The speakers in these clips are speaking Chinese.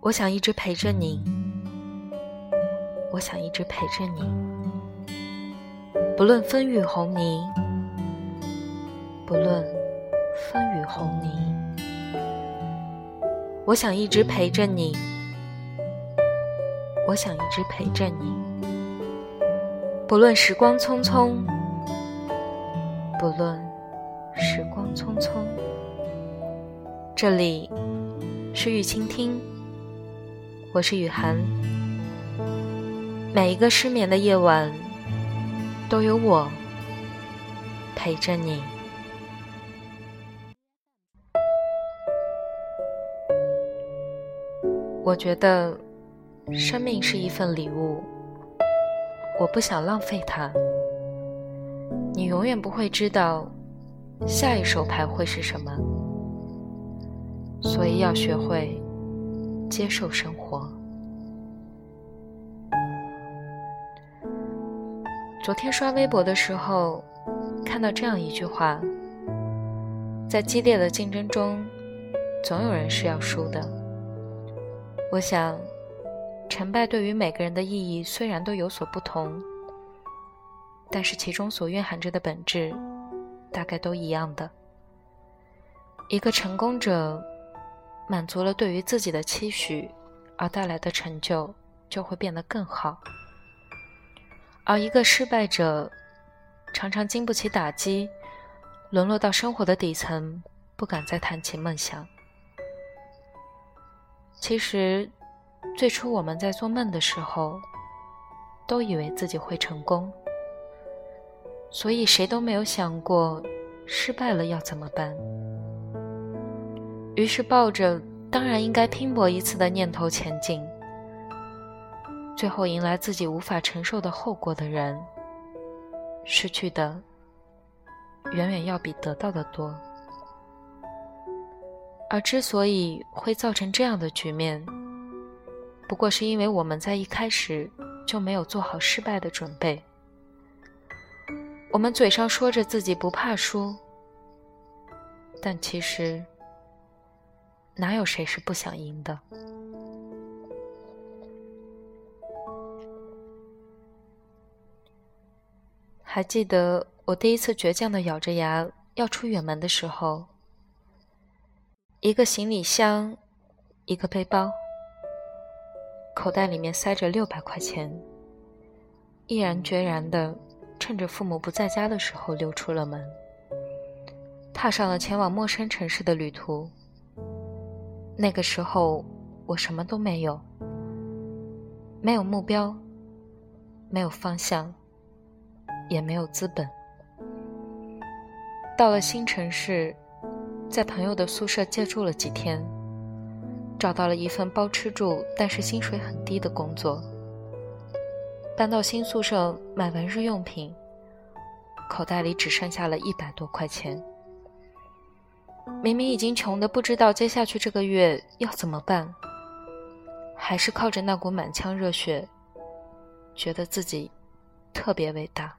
我想一直陪着你，我想一直陪着你，不论风雨红泥，不论风雨红泥，我想一直陪着你，我想一直陪着你，不论时光匆匆，不论时光匆匆，这里是雨倾听。我是雨涵，每一个失眠的夜晚，都有我陪着你。我觉得生命是一份礼物，我不想浪费它。你永远不会知道下一手牌会是什么，所以要学会。接受生活。昨天刷微博的时候，看到这样一句话：在激烈的竞争中，总有人是要输的。我想，成败对于每个人的意义虽然都有所不同，但是其中所蕴含着的本质，大概都一样的。一个成功者。满足了对于自己的期许，而带来的成就就会变得更好。而一个失败者，常常经不起打击，沦落到生活的底层，不敢再谈起梦想。其实，最初我们在做梦的时候，都以为自己会成功，所以谁都没有想过失败了要怎么办。于是抱着当然应该拼搏一次的念头前进，最后迎来自己无法承受的后果的人，失去的远远要比得到的多。而之所以会造成这样的局面，不过是因为我们在一开始就没有做好失败的准备。我们嘴上说着自己不怕输，但其实。哪有谁是不想赢的？还记得我第一次倔强的咬着牙要出远门的时候，一个行李箱，一个背包，口袋里面塞着六百块钱，毅然决然的趁着父母不在家的时候溜出了门，踏上了前往陌生城市的旅途。那个时候，我什么都没有，没有目标，没有方向，也没有资本。到了新城市，在朋友的宿舍借住了几天，找到了一份包吃住但是薪水很低的工作。搬到新宿舍买完日用品，口袋里只剩下了一百多块钱。明明已经穷的不知道接下去这个月要怎么办，还是靠着那股满腔热血，觉得自己特别伟大。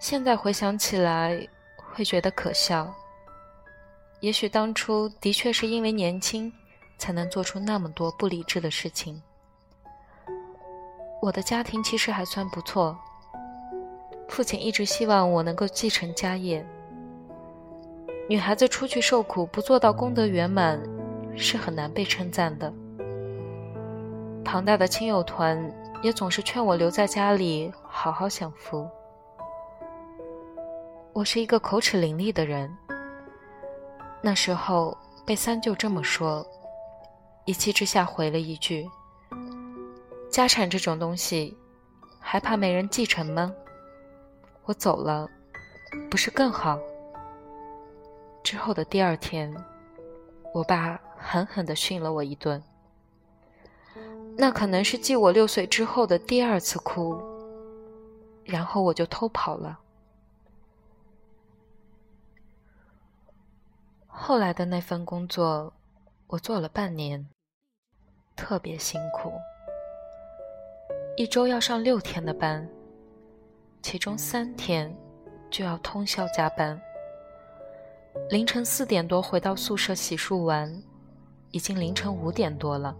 现在回想起来，会觉得可笑。也许当初的确是因为年轻，才能做出那么多不理智的事情。我的家庭其实还算不错，父亲一直希望我能够继承家业。女孩子出去受苦，不做到功德圆满，是很难被称赞的。庞大的亲友团也总是劝我留在家里好好享福。我是一个口齿伶俐的人，那时候被三舅这么说，一气之下回了一句：“家产这种东西，还怕没人继承吗？我走了，不是更好？”之后的第二天，我爸狠狠地训了我一顿。那可能是继我六岁之后的第二次哭，然后我就偷跑了。后来的那份工作，我做了半年，特别辛苦，一周要上六天的班，其中三天就要通宵加班。凌晨四点多回到宿舍洗漱完，已经凌晨五点多了，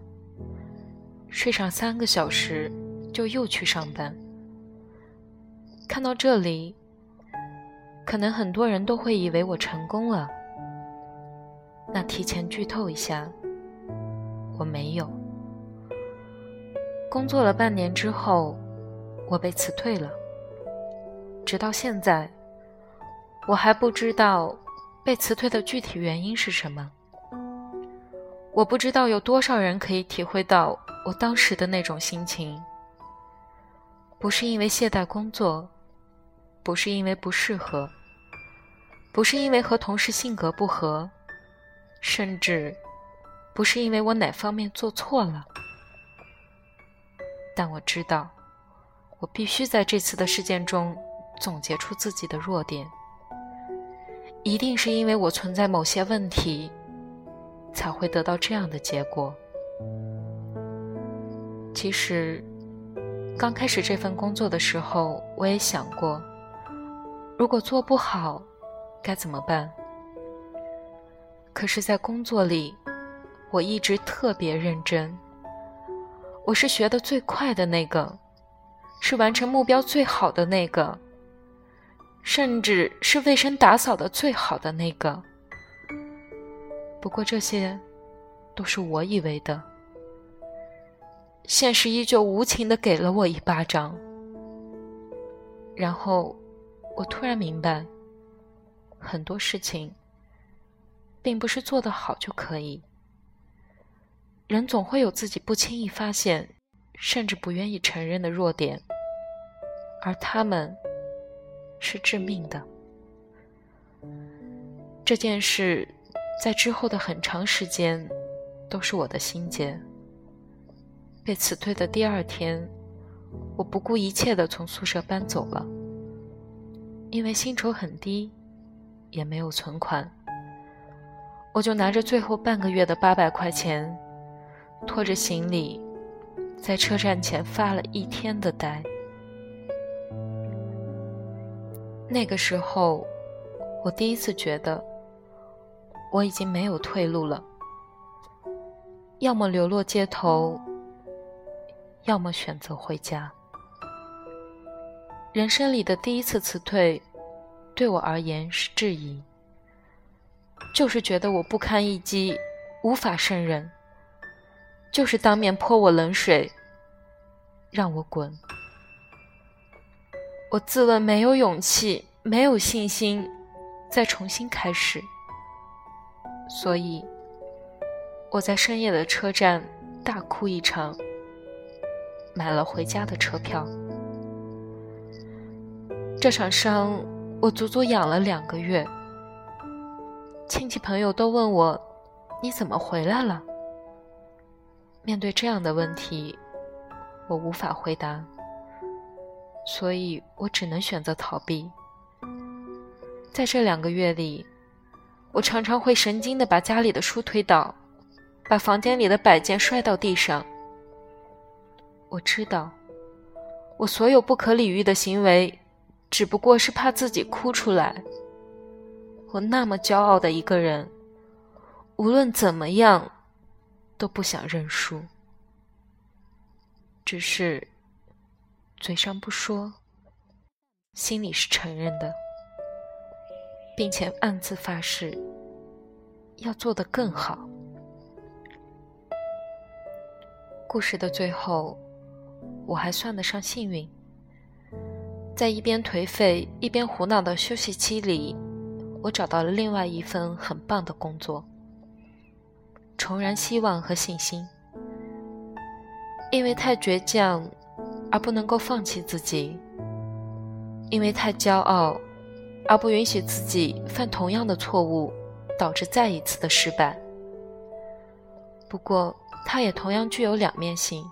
睡上三个小时就又去上班。看到这里，可能很多人都会以为我成功了。那提前剧透一下，我没有。工作了半年之后，我被辞退了。直到现在，我还不知道被辞退的具体原因是什么。我不知道有多少人可以体会到我当时的那种心情。不是因为懈怠工作，不是因为不适合，不是因为和同事性格不合，甚至不是因为我哪方面做错了。但我知道，我必须在这次的事件中。总结出自己的弱点，一定是因为我存在某些问题，才会得到这样的结果。其实，刚开始这份工作的时候，我也想过，如果做不好，该怎么办？可是，在工作里，我一直特别认真。我是学的最快的那个，是完成目标最好的那个。甚至是卫生打扫的最好的那个。不过这些，都是我以为的。现实依旧无情的给了我一巴掌。然后，我突然明白，很多事情，并不是做得好就可以。人总会有自己不轻易发现，甚至不愿意承认的弱点，而他们。是致命的。这件事在之后的很长时间都是我的心结。被辞退的第二天，我不顾一切的从宿舍搬走了，因为薪酬很低，也没有存款，我就拿着最后半个月的八百块钱，拖着行李，在车站前发了一天的呆。那个时候，我第一次觉得我已经没有退路了，要么流落街头，要么选择回家。人生里的第一次辞退，对我而言是质疑，就是觉得我不堪一击，无法胜任，就是当面泼我冷水，让我滚。我自问没有勇气，没有信心，再重新开始。所以，我在深夜的车站大哭一场，买了回家的车票。这场伤，我足足养了两个月。亲戚朋友都问我：“你怎么回来了？”面对这样的问题，我无法回答。所以我只能选择逃避。在这两个月里，我常常会神经的把家里的书推倒，把房间里的摆件摔到地上。我知道，我所有不可理喻的行为，只不过是怕自己哭出来。我那么骄傲的一个人，无论怎么样，都不想认输。只是。嘴上不说，心里是承认的，并且暗自发誓要做得更好。故事的最后，我还算得上幸运，在一边颓废一边胡闹的休息期里，我找到了另外一份很棒的工作，重燃希望和信心。因为太倔强。而不能够放弃自己，因为太骄傲，而不允许自己犯同样的错误，导致再一次的失败。不过，它也同样具有两面性，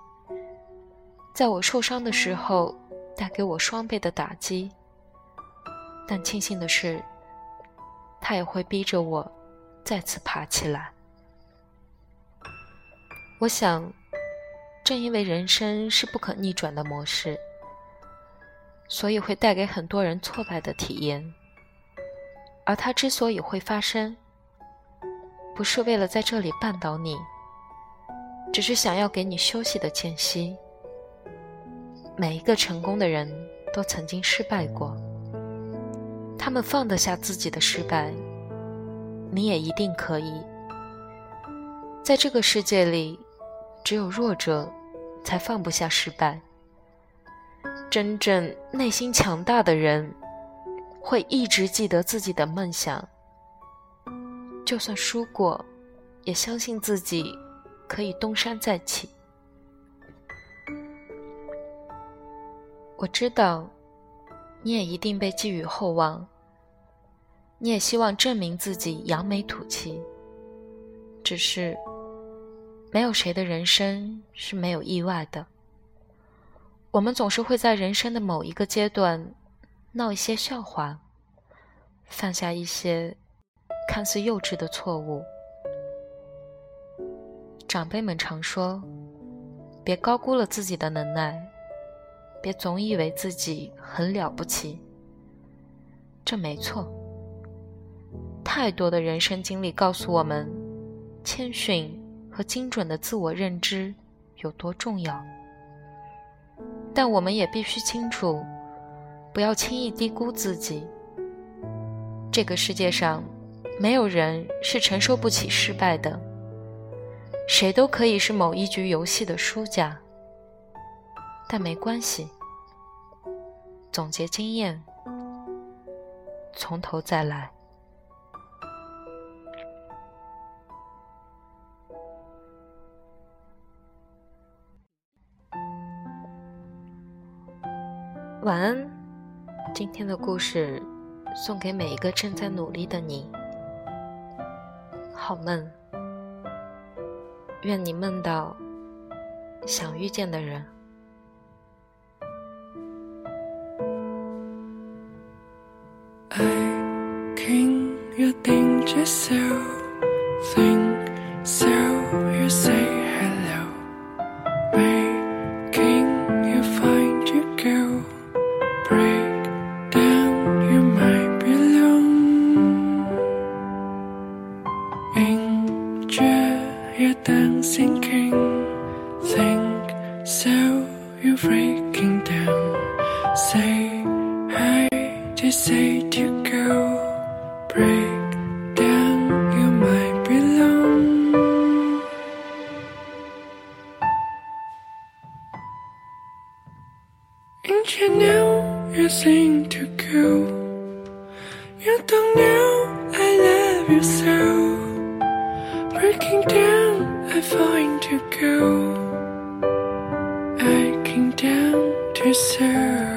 在我受伤的时候带给我双倍的打击，但庆幸的是，它也会逼着我再次爬起来。我想。正因为人生是不可逆转的模式，所以会带给很多人挫败的体验。而它之所以会发生，不是为了在这里绊倒你，只是想要给你休息的间隙。每一个成功的人都曾经失败过，他们放得下自己的失败，你也一定可以。在这个世界里，只有弱者才放不下失败。真正内心强大的人，会一直记得自己的梦想，就算输过，也相信自己可以东山再起。我知道，你也一定被寄予厚望，你也希望证明自己扬眉吐气。只是，没有谁的人生是没有意外的。我们总是会在人生的某一个阶段闹一些笑话，犯下一些看似幼稚的错误。长辈们常说：“别高估了自己的能耐，别总以为自己很了不起。”这没错。太多的人生经历告诉我们，谦逊和精准的自我认知有多重要。但我们也必须清楚，不要轻易低估自己。这个世界上，没有人是承受不起失败的，谁都可以是某一局游戏的输家。但没关系，总结经验，从头再来。晚安，今天的故事送给每一个正在努力的你。好梦，愿你梦到想遇见的人。you So you're breaking down. Say I just say to go. Break down, you might be alone. And you know you seem to go. You don't know I love you so. Breaking down, I find to go preserve.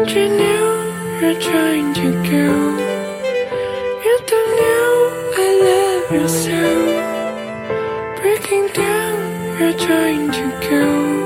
And you know you're trying to go. You don't know I love you so. Breaking down, you're trying to go.